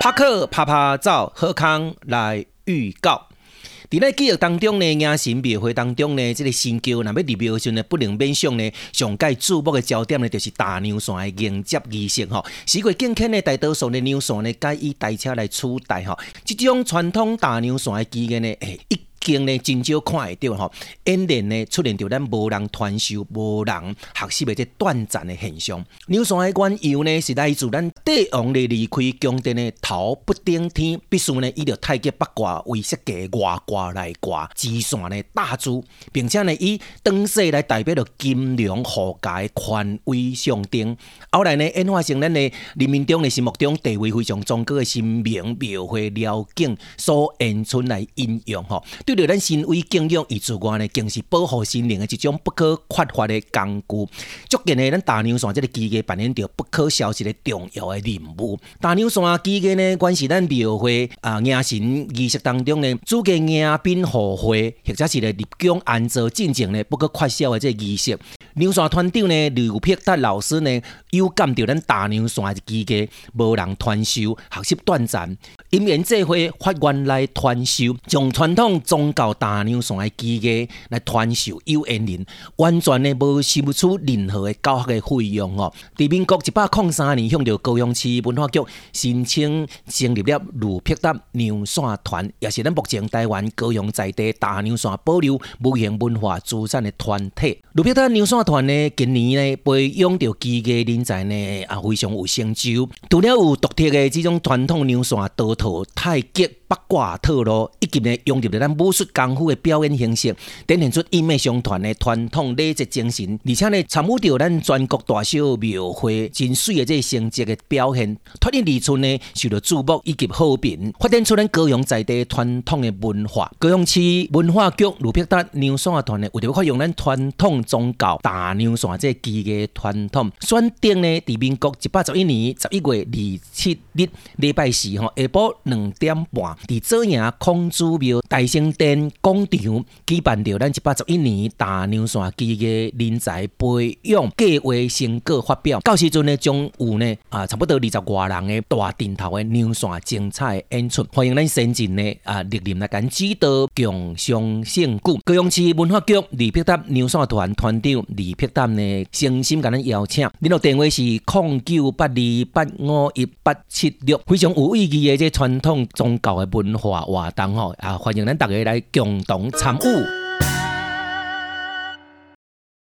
拍克拍拍照，好康来预告。伫咧记忆当中呢，迎神庙会当中呢，这个新旧若要入庙的时候呢，不能免上呢，上届注目的焦点呢，就是大娘线的迎接仪式吼。时过境迁的大多数的娘线呢，改以台车来取代吼。即种传统大娘线的基因呢，诶一。经呢真少看会到吼，演练呢出现着咱无人传授、无人学习的这短暂的现象。娘线的缘由呢，是来自咱帝王咧离开宫殿的头不顶天，必须呢以着太极八卦为设计外挂来挂，支线呢大珠，并且呢以灯饰来代表着金龙护驾权威象征。后来呢演化成咱的人民中的心目中地位非常崇高的神明庙会鐃景所演出来应用吼。对着咱身为敬仰以之外呢，更是保护心灵的一种不可缺乏的工具。足见呢，咱大娘山这个机器扮演着不可消失的重要的任务。大娘山机器呢，关系咱庙会啊迎神仪式当中呢，主家迎宾贺会，或者是咧立功安坐进前呢，不可缺少的这个仪式。牛山团长呢，刘碧达老师呢，有感到咱大娘山的机器无人传授，学习短暂，因缘际会发愿来传授，从传统宗教大娘线的机器来传授有缘人，完全呢无收不出任何的教学的费用哦。伫民国一百零三年，向着高雄市文化局申请成立了卢碧达娘线团，也是咱目前台湾高雄在地大娘线保留无形文化资产的团体。卢碧达娘线团呢，今年呢培养着机器人才呢，啊非常有成就。除了有独特的这种传统娘线刀套太极。八卦套路，以及呢融入了咱武术功夫的表演形式，展现出一脉相传的传统礼节精神，而且呢参与到咱全国大小庙会真水的这个成绩的表现，脱离离村呢受到注目以及好评，发展出咱高雄在地传统的文化。高雄市文化局卢碧达娘线团呢，为了发扬咱传统宗教大牛山这个基业传统，选定呢伫民国一百十一年十一月二七日礼拜四吼下晡两点半。伫左营孔子庙大圣殿广场举办着咱一百十一年大娘线基嘅人才培养计划成果发表，到时阵呢将有呢啊差不多二十外人的大阵头的娘线精彩演出，欢迎咱先进呢啊莅临来跟指导共襄盛举。高雄市文化局李碧达娘线团团长李碧达呢诚心甲咱邀请，联络电话是零九八二八五一八七六，非常有意义的这传统宗教的。文化活动吼啊，欢迎咱大家来共同参与。